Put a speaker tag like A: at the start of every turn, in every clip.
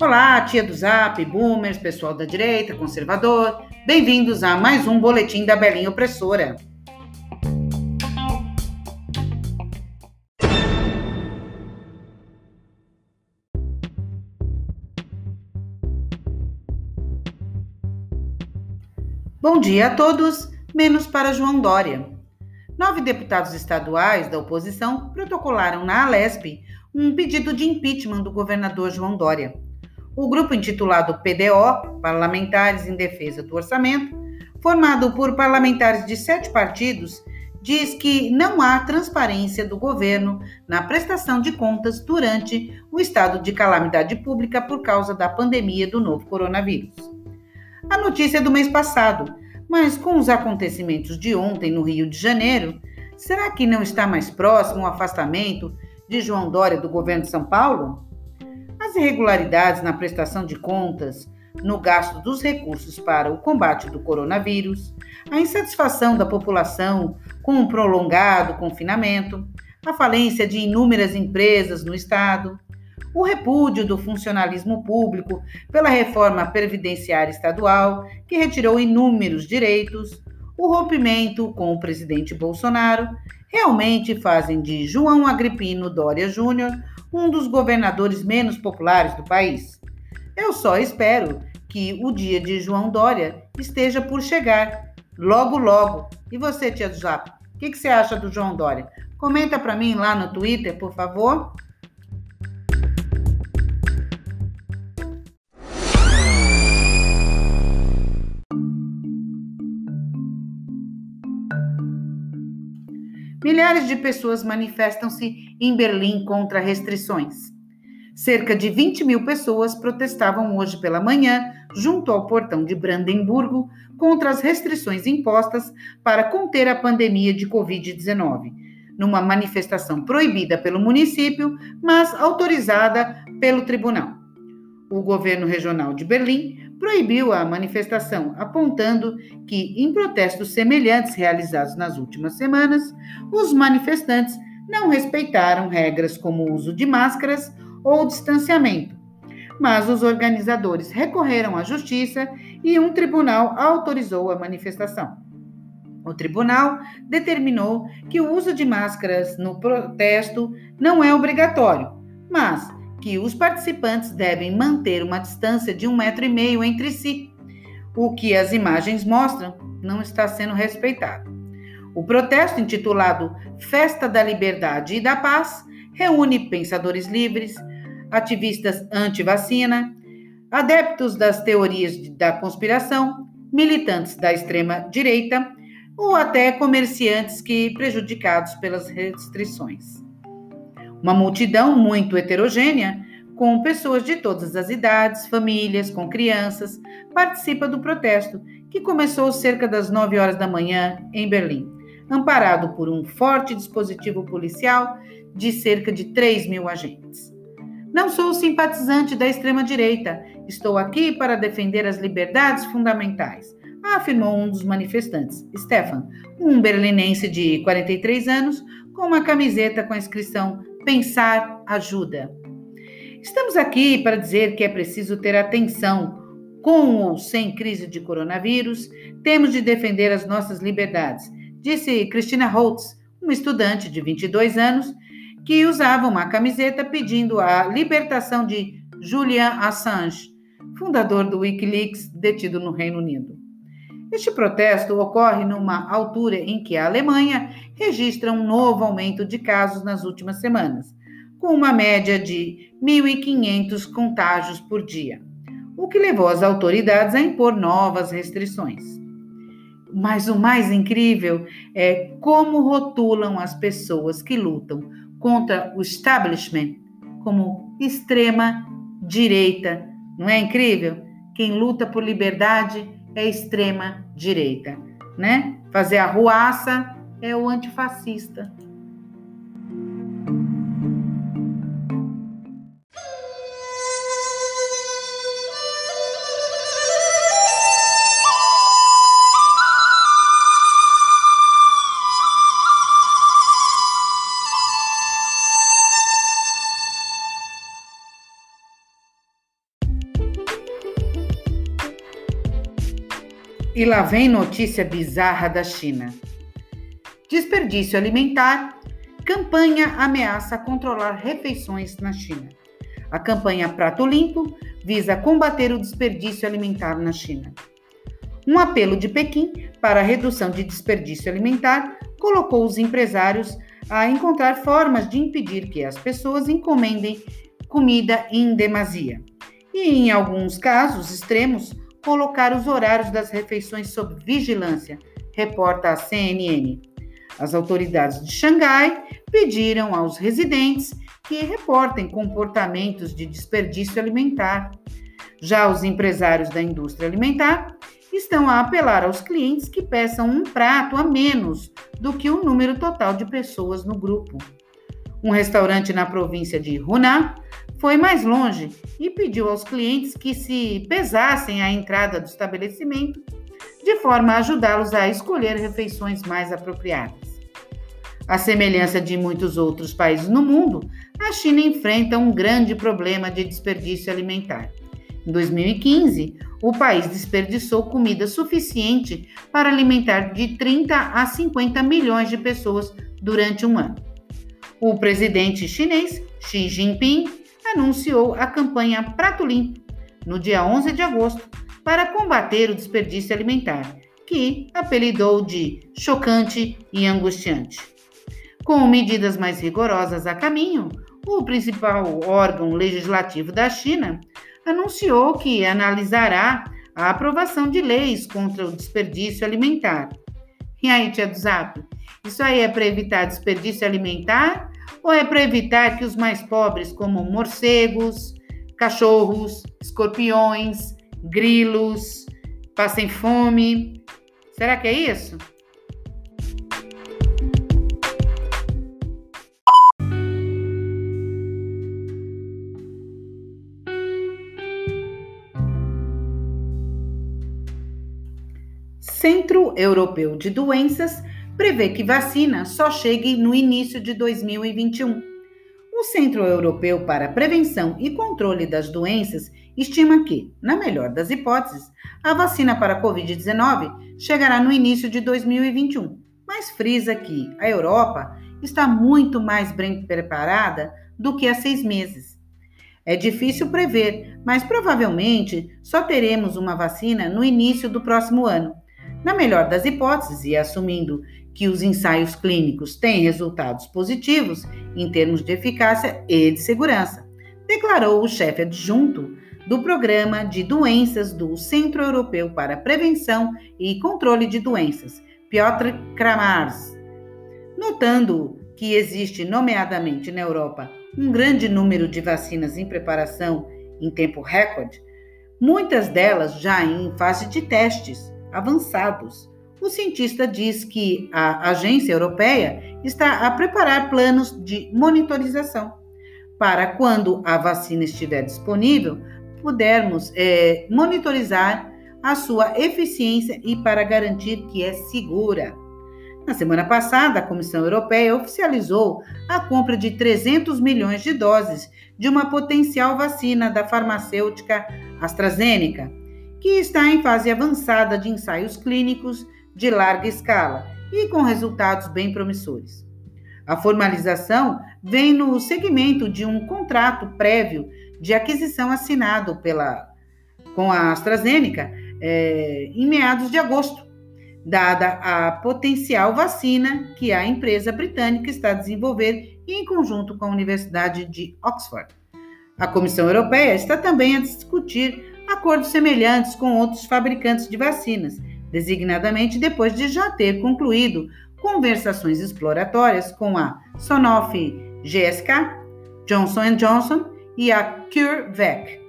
A: Olá, tia do Zap, boomers, pessoal da direita, conservador. Bem-vindos a mais um boletim da Belinha Opressora. Bom dia a todos, menos para João Dória. Nove deputados estaduais da oposição protocolaram na Alesp um pedido de impeachment do governador João Dória. O grupo intitulado PDO, Parlamentares em Defesa do Orçamento, formado por parlamentares de sete partidos, diz que não há transparência do governo na prestação de contas durante o estado de calamidade pública por causa da pandemia do novo coronavírus. A notícia é do mês passado, mas com os acontecimentos de ontem no Rio de Janeiro, será que não está mais próximo o afastamento de João Dória do governo de São Paulo? As irregularidades na prestação de contas, no gasto dos recursos para o combate do coronavírus, a insatisfação da população com o prolongado confinamento, a falência de inúmeras empresas no Estado, o repúdio do funcionalismo público pela reforma previdenciária estadual, que retirou inúmeros direitos, o rompimento com o presidente Bolsonaro, realmente fazem de João Agripino Dória Júnior um dos governadores menos populares do país. Eu só espero que o dia de João Dória esteja por chegar, logo, logo. E você, tia Zap, o que, que você acha do João Dória? Comenta para mim lá no Twitter, por favor. Milhares de pessoas manifestam-se em Berlim contra restrições. Cerca de 20 mil pessoas protestavam hoje pela manhã, junto ao portão de Brandemburgo, contra as restrições impostas para conter a pandemia de Covid-19, numa manifestação proibida pelo município, mas autorizada pelo tribunal. O governo regional de Berlim proibiu a manifestação, apontando que, em protestos semelhantes realizados nas últimas semanas, os manifestantes não respeitaram regras como o uso de máscaras ou distanciamento. Mas os organizadores recorreram à justiça e um tribunal autorizou a manifestação. O tribunal determinou que o uso de máscaras no protesto não é obrigatório, mas que os participantes devem manter uma distância de um metro e meio entre si. O que as imagens mostram não está sendo respeitado. O protesto, intitulado Festa da Liberdade e da Paz, reúne pensadores livres, ativistas anti-vacina, adeptos das teorias da conspiração, militantes da extrema-direita ou até comerciantes que prejudicados pelas restrições. Uma multidão muito heterogênea, com pessoas de todas as idades, famílias, com crianças, participa do protesto, que começou cerca das 9 horas da manhã em Berlim, amparado por um forte dispositivo policial de cerca de 3 mil agentes. Não sou simpatizante da extrema-direita, estou aqui para defender as liberdades fundamentais, afirmou um dos manifestantes, Stefan, um berlinense de 43 anos, com uma camiseta com a inscrição Pensar ajuda. Estamos aqui para dizer que é preciso ter atenção. Com ou sem crise de coronavírus, temos de defender as nossas liberdades, disse Christina Holtz, uma estudante de 22 anos que usava uma camiseta pedindo a libertação de Julian Assange, fundador do Wikileaks, detido no Reino Unido. Este protesto ocorre numa altura em que a Alemanha registra um novo aumento de casos nas últimas semanas, com uma média de 1.500 contágios por dia, o que levou as autoridades a impor novas restrições. Mas o mais incrível é como rotulam as pessoas que lutam contra o establishment como extrema direita. Não é incrível? Quem luta por liberdade é extrema direita, né? Fazer a ruaça é o antifascista. E lá vem notícia bizarra da China. Desperdício alimentar. Campanha ameaça controlar refeições na China. A campanha Prato Limpo visa combater o desperdício alimentar na China. Um apelo de Pequim para a redução de desperdício alimentar colocou os empresários a encontrar formas de impedir que as pessoas encomendem comida em demasia. E, em alguns casos extremos, colocar os horários das refeições sob vigilância, reporta a CNN. As autoridades de Xangai pediram aos residentes que reportem comportamentos de desperdício alimentar. Já os empresários da indústria alimentar estão a apelar aos clientes que peçam um prato a menos do que o número total de pessoas no grupo. Um restaurante na província de Hunan foi mais longe e pediu aos clientes que se pesassem à entrada do estabelecimento, de forma a ajudá-los a escolher refeições mais apropriadas. À semelhança de muitos outros países no mundo, a China enfrenta um grande problema de desperdício alimentar. Em 2015, o país desperdiçou comida suficiente para alimentar de 30 a 50 milhões de pessoas durante um ano. O presidente chinês Xi Jinping anunciou a campanha Prato Limpo no dia 11 de agosto para combater o desperdício alimentar, que apelidou de chocante e angustiante. Com medidas mais rigorosas a caminho, o principal órgão legislativo da China anunciou que analisará a aprovação de leis contra o desperdício alimentar. E aí, tia do Zap, isso aí é para evitar desperdício alimentar ou é para evitar que os mais pobres, como morcegos, cachorros, escorpiões, grilos, passem fome? Será que é isso? Centro Europeu de Doenças prevê que vacina só chegue no início de 2021. O Centro Europeu para a Prevenção e Controle das Doenças estima que, na melhor das hipóteses, a vacina para a Covid-19 chegará no início de 2021, mas frisa que a Europa está muito mais bem preparada do que há seis meses. É difícil prever, mas provavelmente só teremos uma vacina no início do próximo ano. Na melhor das hipóteses, e assumindo que os ensaios clínicos têm resultados positivos em termos de eficácia e de segurança, declarou o chefe adjunto do Programa de Doenças do Centro Europeu para Prevenção e Controle de Doenças, Piotr Kramars, notando que existe, nomeadamente na Europa, um grande número de vacinas em preparação em tempo recorde, muitas delas já em fase de testes avançados o cientista diz que a agência europeia está a preparar planos de monitorização para quando a vacina estiver disponível, pudermos é, monitorizar a sua eficiência e para garantir que é segura. Na semana passada, a Comissão Europeia oficializou a compra de 300 milhões de doses de uma potencial vacina da farmacêutica AstraZeneca, que está em fase avançada de ensaios clínicos de larga escala e com resultados bem promissores. A formalização vem no segmento de um contrato prévio de aquisição assinado pela, com a AstraZeneca é, em meados de agosto, dada a potencial vacina que a empresa britânica está a desenvolver em conjunto com a Universidade de Oxford. A Comissão Europeia está também a discutir acordos semelhantes com outros fabricantes de vacinas, designadamente depois de já ter concluído conversações exploratórias com a Sanofi GSK, Johnson Johnson e a CureVac.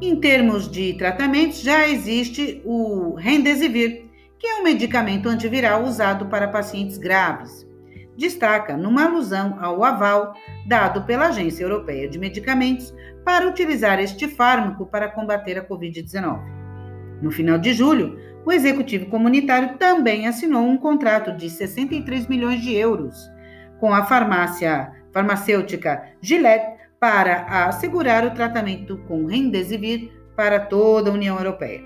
A: Em termos de tratamentos, já existe o Remdesivir, que é um medicamento antiviral usado para pacientes graves. Destaca numa alusão ao aval dado pela Agência Europeia de Medicamentos para utilizar este fármaco para combater a Covid-19. No final de julho, o executivo comunitário também assinou um contrato de 63 milhões de euros com a farmácia farmacêutica Gillette para assegurar o tratamento com Remdesivir para toda a União Europeia.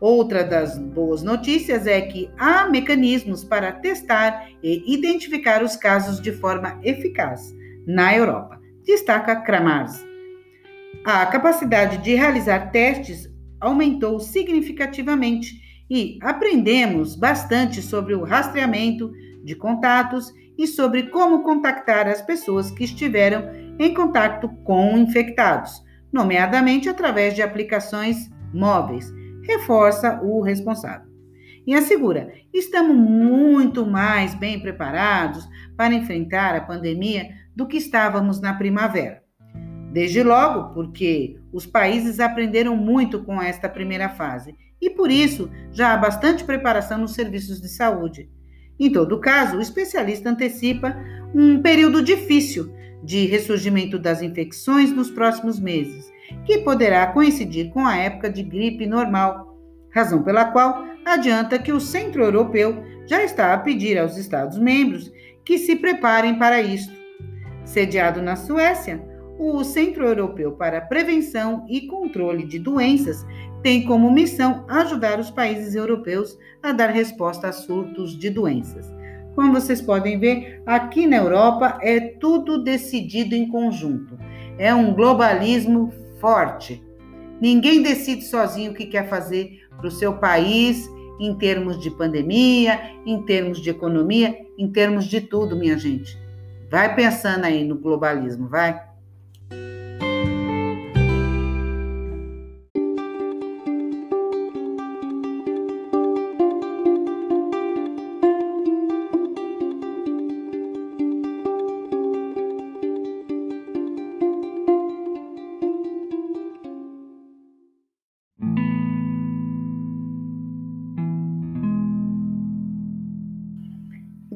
A: Outra das boas notícias é que há mecanismos para testar e identificar os casos de forma eficaz na Europa, destaca Kramars. A capacidade de realizar testes aumentou significativamente e aprendemos bastante sobre o rastreamento de contatos e sobre como contactar as pessoas que estiveram em contato com infectados, nomeadamente através de aplicações móveis, reforça o responsável. E assegura: estamos muito mais bem preparados para enfrentar a pandemia do que estávamos na primavera. Desde logo, porque os países aprenderam muito com esta primeira fase e por isso já há bastante preparação nos serviços de saúde. Em todo caso, o especialista antecipa um período difícil de ressurgimento das infecções nos próximos meses, que poderá coincidir com a época de gripe normal, razão pela qual adianta que o Centro Europeu já está a pedir aos Estados-membros que se preparem para isto. Sediado na Suécia, o Centro Europeu para Prevenção e Controle de Doenças tem como missão ajudar os países europeus a dar resposta a surtos de doenças. Como vocês podem ver, aqui na Europa é tudo decidido em conjunto. É um globalismo forte. Ninguém decide sozinho o que quer fazer para o seu país em termos de pandemia, em termos de economia, em termos de tudo, minha gente. Vai pensando aí no globalismo, vai.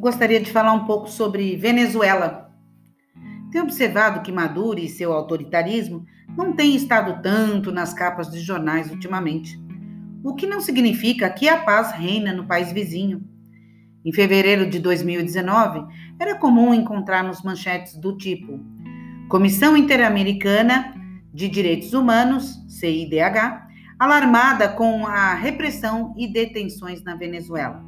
A: Gostaria de falar um pouco sobre Venezuela. Tenho observado que Maduro e seu autoritarismo não têm estado tanto nas capas de jornais ultimamente, o que não significa que a paz reina no país vizinho. Em fevereiro de 2019, era comum encontrarmos manchetes do tipo: Comissão Interamericana de Direitos Humanos, CIDH, alarmada com a repressão e detenções na Venezuela.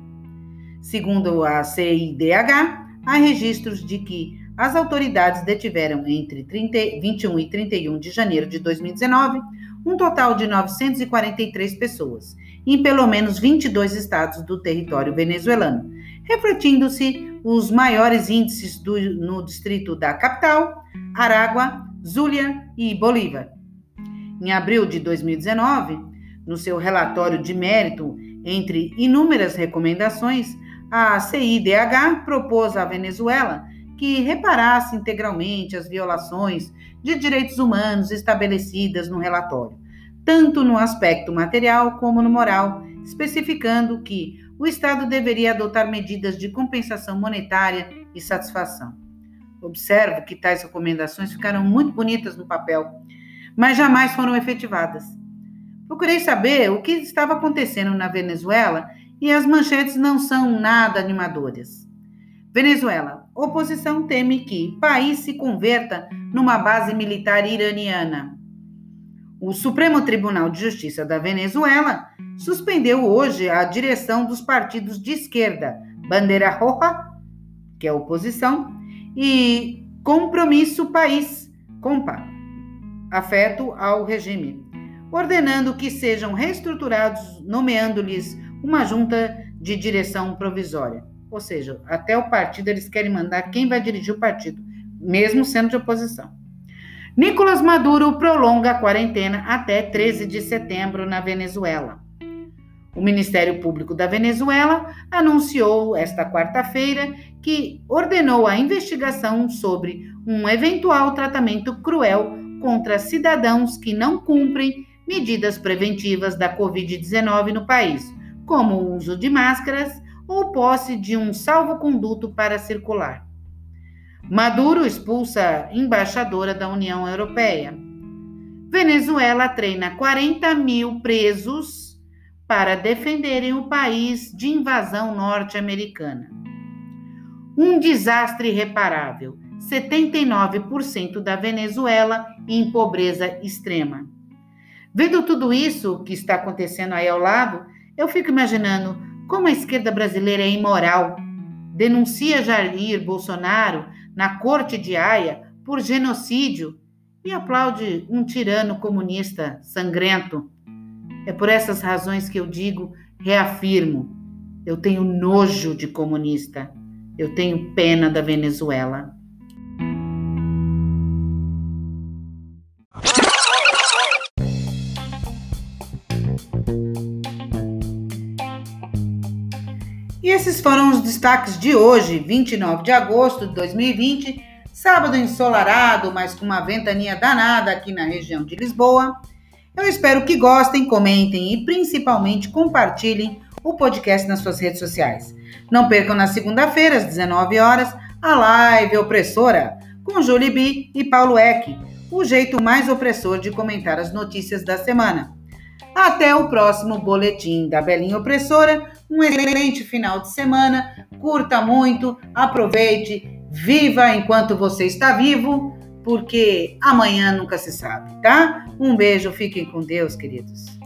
A: Segundo a CIDH, há registros de que as autoridades detiveram entre 30, 21 e 31 de janeiro de 2019 um total de 943 pessoas, em pelo menos 22 estados do território venezuelano, refletindo-se os maiores índices do, no distrito da capital, Aragua, Zulia e Bolívar. Em abril de 2019, no seu relatório de mérito, entre inúmeras recomendações, a CIDH propôs à Venezuela que reparasse integralmente as violações de direitos humanos estabelecidas no relatório, tanto no aspecto material como no moral, especificando que o Estado deveria adotar medidas de compensação monetária e satisfação. Observo que tais recomendações ficaram muito bonitas no papel, mas jamais foram efetivadas. Procurei saber o que estava acontecendo na Venezuela e as manchetes não são nada animadoras. Venezuela. Oposição teme que país se converta numa base militar iraniana. O Supremo Tribunal de Justiça da Venezuela suspendeu hoje a direção dos partidos de esquerda, Bandeira Roja, que é oposição, e Compromisso País, COMPA, afeto ao regime, ordenando que sejam reestruturados, nomeando-lhes uma junta de direção provisória. Ou seja, até o partido eles querem mandar quem vai dirigir o partido, mesmo sendo de oposição. Nicolás Maduro prolonga a quarentena até 13 de setembro na Venezuela. O Ministério Público da Venezuela anunciou esta quarta-feira que ordenou a investigação sobre um eventual tratamento cruel contra cidadãos que não cumprem medidas preventivas da Covid-19 no país, como o uso de máscaras ou posse de um salvo-conduto para circular. Maduro expulsa embaixadora da União Europeia. Venezuela treina 40 mil presos para defenderem o país de invasão norte-americana. Um desastre irreparável. 79% da Venezuela em pobreza extrema. Vendo tudo isso que está acontecendo aí ao lado, Eu fico imaginando como a esquerda brasileira é imoral. Denuncia Jair Bolsonaro na corte de Haia por genocídio e aplaude um tirano comunista sangrento. É por essas razões que eu digo, reafirmo, eu tenho nojo de comunista. Eu tenho pena da Venezuela. Esses foram os destaques de hoje, 29 de agosto de 2020, sábado ensolarado, mas com uma ventania danada aqui na região de Lisboa. Eu espero que gostem, comentem e principalmente compartilhem o podcast nas suas redes sociais. Não percam na segunda-feira, às 19 horas, a live opressora com Julie B e Paulo Eck, o jeito mais opressor de comentar as notícias da semana. Até o próximo boletim da Belinha Opressora. Um excelente final de semana. Curta muito, aproveite, viva enquanto você está vivo, porque amanhã nunca se sabe, tá? Um beijo, fiquem com Deus, queridos.